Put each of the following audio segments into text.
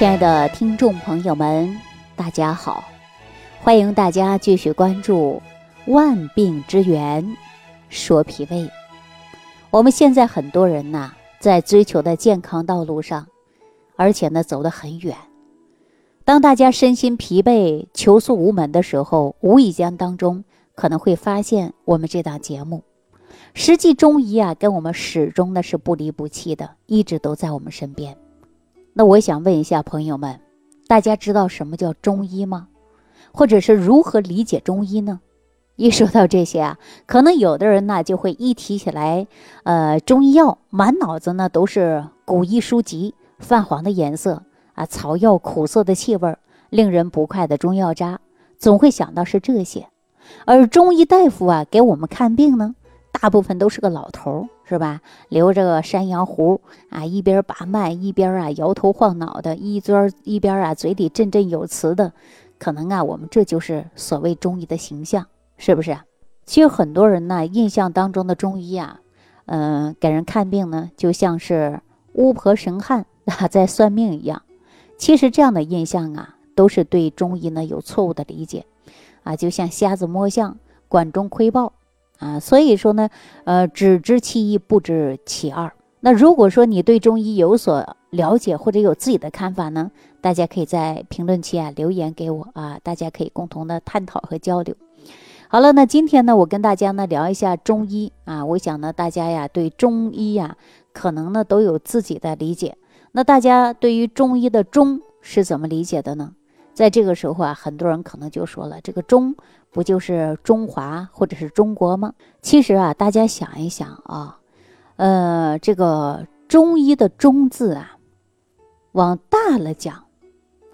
亲爱的听众朋友们，大家好！欢迎大家继续关注《万病之源说脾胃》。我们现在很多人呐，在追求的健康道路上，而且呢走得很远。当大家身心疲惫、求诉无门的时候，无意间当中可能会发现我们这档节目。实际中医啊，跟我们始终呢是不离不弃的，一直都在我们身边。那我想问一下朋友们，大家知道什么叫中医吗？或者是如何理解中医呢？一说到这些啊，可能有的人呢就会一提起来，呃，中医药，满脑子呢都是古医书籍，泛黄的颜色啊，草药苦涩的气味，令人不快的中药渣，总会想到是这些。而中医大夫啊，给我们看病呢。大部分都是个老头儿，是吧？留着个山羊胡啊，一边把脉一边啊摇头晃脑的，一边一边啊嘴里振振有词的，可能啊我们这就是所谓中医的形象，是不是？其实很多人呢印象当中的中医啊，嗯，给人看病呢就像是巫婆神汉 啊在算命一样。其实这样的印象啊，都是对中医呢有错误的理解啊，就像瞎子摸象，管中窥豹。啊，所以说呢，呃，只知其一，不知其二。那如果说你对中医有所了解或者有自己的看法呢，大家可以在评论区啊留言给我啊，大家可以共同的探讨和交流。好了，那今天呢，我跟大家呢聊一下中医啊，我想呢，大家呀对中医呀可能呢都有自己的理解。那大家对于中医的中是怎么理解的呢？在这个时候啊，很多人可能就说了，这个中。不就是中华或者是中国吗？其实啊，大家想一想啊，呃，这个中医的“中”字啊，往大了讲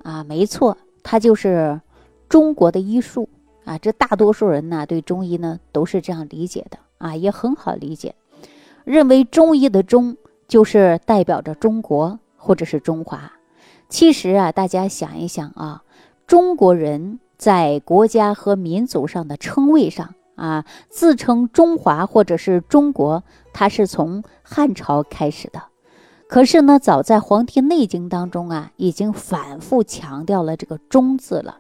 啊，没错，它就是中国的医术啊。这大多数人呢，对中医呢都是这样理解的啊，也很好理解，认为中医的“中”就是代表着中国或者是中华。其实啊，大家想一想啊，中国人。在国家和民族上的称谓上啊，自称中华或者是中国，它是从汉朝开始的。可是呢，早在《黄帝内经》当中啊，已经反复强调了这个“中”字了。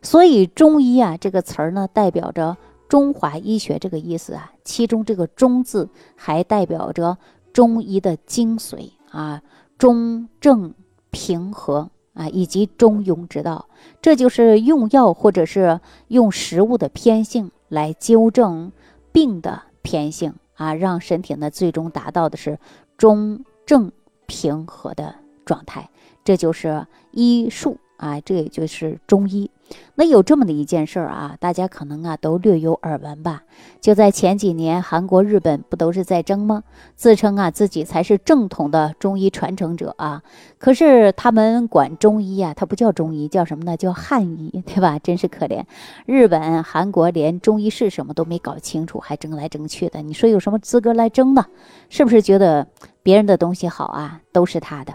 所以中医啊这个词儿呢，代表着中华医学这个意思啊。其中这个“中”字还代表着中医的精髓啊，中正平和。啊，以及中庸之道，这就是用药或者是用食物的偏性来纠正病的偏性啊，让身体呢最终达到的是中正平和的状态，这就是医术。啊，这也就是中医。那有这么的一件事儿啊，大家可能啊都略有耳闻吧。就在前几年，韩国、日本不都是在争吗？自称啊自己才是正统的中医传承者啊。可是他们管中医啊，它不叫中医，叫什么呢？叫汉医，对吧？真是可怜。日本、韩国连中医是什么都没搞清楚，还争来争去的。你说有什么资格来争呢？是不是觉得别人的东西好啊，都是他的？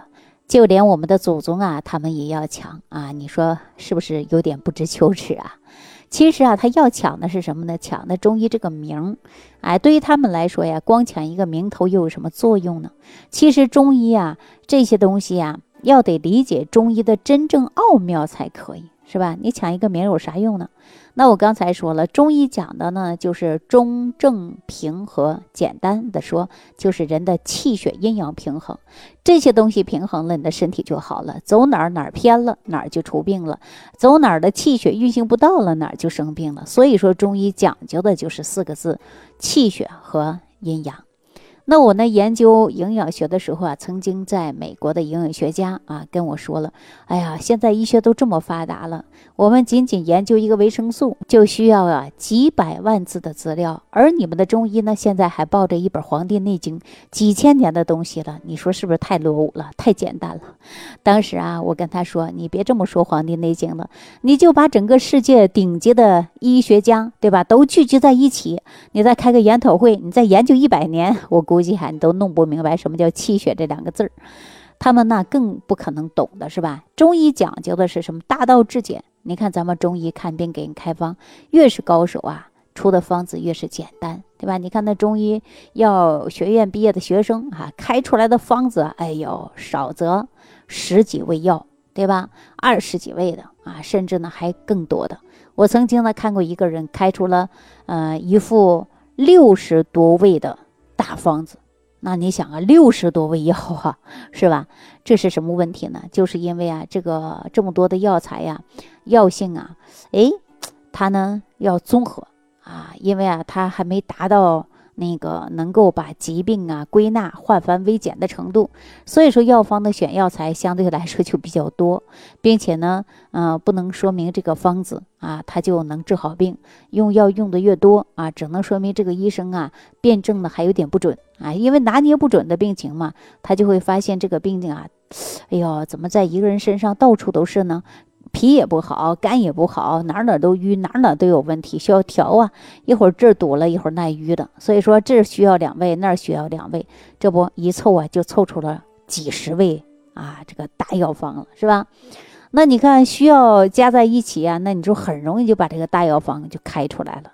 就连我们的祖宗啊，他们也要抢啊！你说是不是有点不知羞耻啊？其实啊，他要抢的是什么呢？抢的中医这个名儿，哎，对于他们来说呀，光抢一个名头又有什么作用呢？其实中医啊，这些东西啊，要得理解中医的真正奥妙才可以。是吧？你抢一个名有啥用呢？那我刚才说了，中医讲的呢，就是中正平和。简单的说，就是人的气血阴阳平衡，这些东西平衡了，你的身体就好了。走哪儿哪儿偏了，哪儿就出病了；走哪儿的气血运行不到了，哪儿就生病了。所以说，中医讲究的就是四个字：气血和阴阳。那我呢，研究营养学的时候啊，曾经在美国的营养学家啊跟我说了，哎呀，现在医学都这么发达了，我们仅仅研究一个维生素就需要啊几百万字的资料，而你们的中医呢，现在还抱着一本《黄帝内经》，几千年的东西了，你说是不是太落伍了，太简单了？当时啊，我跟他说，你别这么说《黄帝内经》了，你就把整个世界顶级的医学家，对吧，都聚集在一起，你再开个研讨会，你再研究一百年，我。估计还你都弄不明白什么叫气血这两个字儿，他们那更不可能懂的是吧？中医讲究的是什么？大道至简。你看咱们中医看病给人开方，越是高手啊，出的方子越是简单，对吧？你看那中医药学院毕业的学生啊，开出来的方子，哎呦，少则十几味药，对吧？二十几味的啊，甚至呢还更多的。我曾经呢看过一个人开出了呃一副六十多味的大方子，那你想啊，六十多味药啊，是吧？这是什么问题呢？就是因为啊，这个这么多的药材呀，药性啊，哎，它呢要综合啊，因为啊，它还没达到。那个能够把疾病啊归纳化繁为简的程度，所以说药方的选药材相对来说就比较多，并且呢，呃，不能说明这个方子啊它就能治好病，用药用的越多啊，只能说明这个医生啊辩证的还有点不准。啊，因为拿捏不准的病情嘛，他就会发现这个病啊，哎呦，怎么在一个人身上到处都是呢？脾也不好，肝也不好，哪哪都淤，哪哪都有问题，需要调啊。一会儿这儿堵了，一会儿那淤的，所以说这需要两味，那需要两味，这不一凑啊，就凑出了几十味啊，这个大药方了，是吧？那你看需要加在一起啊，那你就很容易就把这个大药方就开出来了。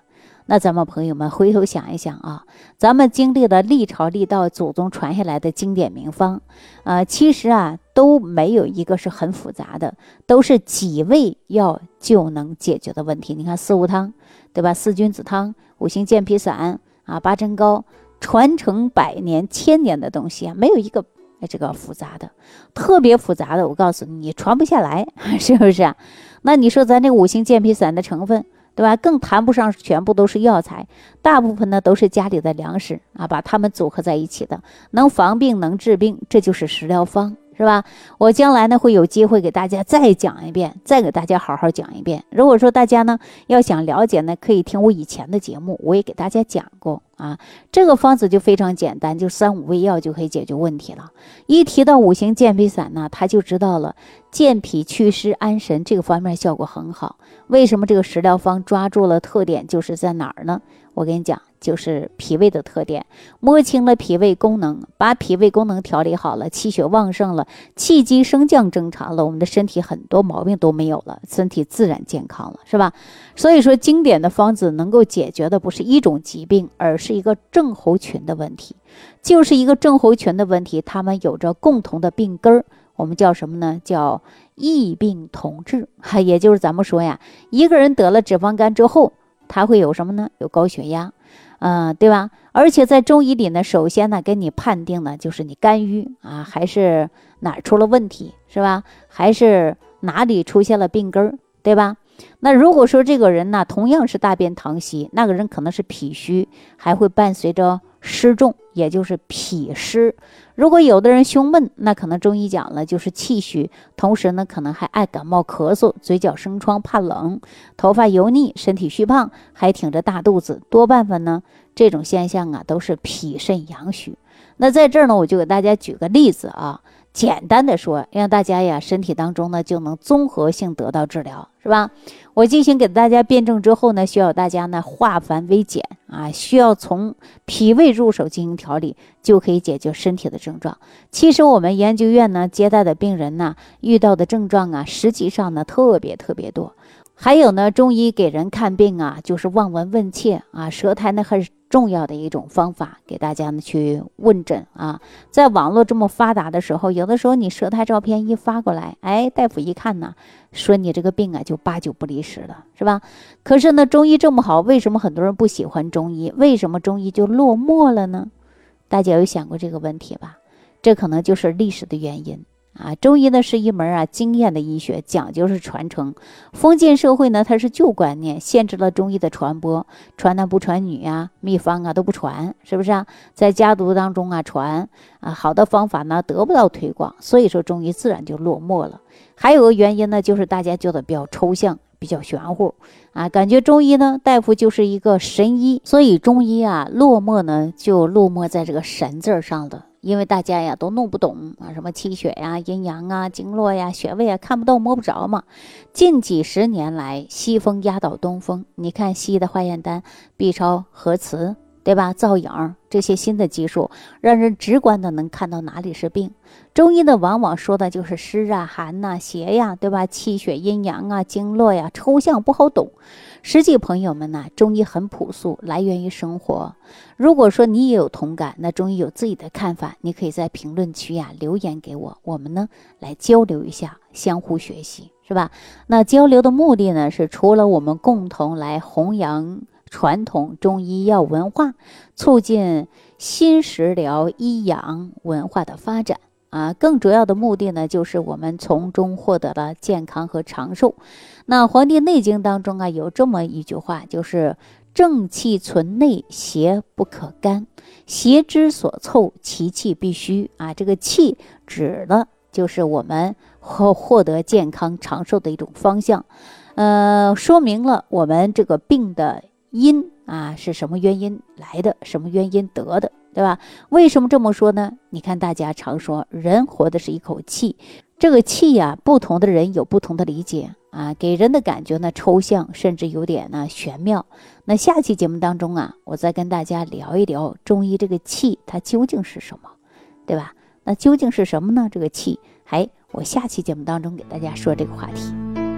那咱们朋友们回头想一想啊，咱们经历了历朝历代祖宗传下来的经典名方，呃，其实啊都没有一个是很复杂的，都是几味药就能解决的问题。你看四物汤，对吧？四君子汤、五行健脾散啊、八珍膏，传承百年、千年的东西啊，没有一个这个复杂的，特别复杂的，我告诉你，你传不下来，是不是啊？那你说咱这五行健脾散的成分？对吧？更谈不上全部都是药材，大部分呢都是家里的粮食啊，把它们组合在一起的，能防病能治病，这就是食疗方。是吧？我将来呢会有机会给大家再讲一遍，再给大家好好讲一遍。如果说大家呢要想了解呢，可以听我以前的节目，我也给大家讲过啊。这个方子就非常简单，就三五味药就可以解决问题了。一提到五行健脾散呢，他就知道了健脾祛湿安神这个方面效果很好。为什么这个食疗方抓住了特点，就是在哪儿呢？我跟你讲。就是脾胃的特点，摸清了脾胃功能，把脾胃功能调理好了，气血旺盛了，气机升降正常了，我们的身体很多毛病都没有了，身体自然健康了，是吧？所以说，经典的方子能够解决的不是一种疾病，而是一个症候群的问题，就是一个症候群的问题，他们有着共同的病根儿，我们叫什么呢？叫异病同治，哈，也就是咱们说呀，一个人得了脂肪肝之后，他会有什么呢？有高血压。嗯，对吧？而且在中医里呢，首先呢，给你判定呢，就是你肝郁啊，还是哪儿出了问题，是吧？还是哪里出现了病根儿，对吧？那如果说这个人呢，同样是大便溏稀，那个人可能是脾虚，还会伴随着湿重，也就是脾湿。如果有的人胸闷，那可能中医讲了就是气虚，同时呢可能还爱感冒咳嗽，嘴角生疮，怕冷，头发油腻，身体虚胖，还挺着大肚子，多半分呢这种现象啊都是脾肾阳虚。那在这儿呢，我就给大家举个例子啊。简单的说，让大家呀身体当中呢就能综合性得到治疗，是吧？我进行给大家辩证之后呢，需要大家呢化繁为简啊，需要从脾胃入手进行调理，就可以解决身体的症状。其实我们研究院呢接待的病人呢遇到的症状啊，实际上呢特别特别多。还有呢，中医给人看病啊，就是望闻问切啊，舌苔呢很重要的一种方法，给大家呢去问诊啊。在网络这么发达的时候，有的时候你舌苔照片一发过来，哎，大夫一看呢，说你这个病啊就八九不离十了，是吧？可是呢，中医这么好，为什么很多人不喜欢中医？为什么中医就落寞了呢？大家有想过这个问题吧？这可能就是历史的原因。啊，中医呢是一门啊经验的医学，讲究是传承。封建社会呢，它是旧观念，限制了中医的传播，传男不传女啊，秘方啊都不传，是不是啊？在家族当中啊传啊，好的方法呢得不到推广，所以说中医自然就落寞了。还有个原因呢，就是大家觉得比较抽象，比较玄乎啊，感觉中医呢大夫就是一个神医，所以中医啊落寞呢就落寞在这个神字上的。因为大家呀都弄不懂啊，什么气血呀、阴阳啊、经络呀、穴位啊，看不到摸不着嘛。近几十年来，西风压倒东风，你看西医的化验单，B 超、核磁，对。吧？造影这些新的技术，让人直观的能看到哪里是病。中医呢，往往说的就是湿啊、寒呐、邪呀，对吧？气血阴阳啊、经络呀，抽象不好懂。实际朋友们呢，中医很朴素，来源于生活。如果说你也有同感，那中医有自己的看法，你可以在评论区呀留言给我，我们呢来交流一下，相互学习，是吧？那交流的目的呢，是除了我们共同来弘扬传统中医药文化，促进新食疗医养文化的发展。啊，更主要的目的呢，就是我们从中获得了健康和长寿。那《黄帝内经》当中啊，有这么一句话，就是“正气存内，邪不可干。邪之所凑，其气必虚。”啊，这个气指的就是我们获获得健康长寿的一种方向。呃，说明了我们这个病的因啊是什么原因来的，什么原因得的。对吧？为什么这么说呢？你看，大家常说人活的是一口气，这个气呀，不同的人有不同的理解啊，给人的感觉呢抽象，甚至有点呢玄妙。那下期节目当中啊，我再跟大家聊一聊中医这个气它究竟是什么，对吧？那究竟是什么呢？这个气，哎，我下期节目当中给大家说这个话题。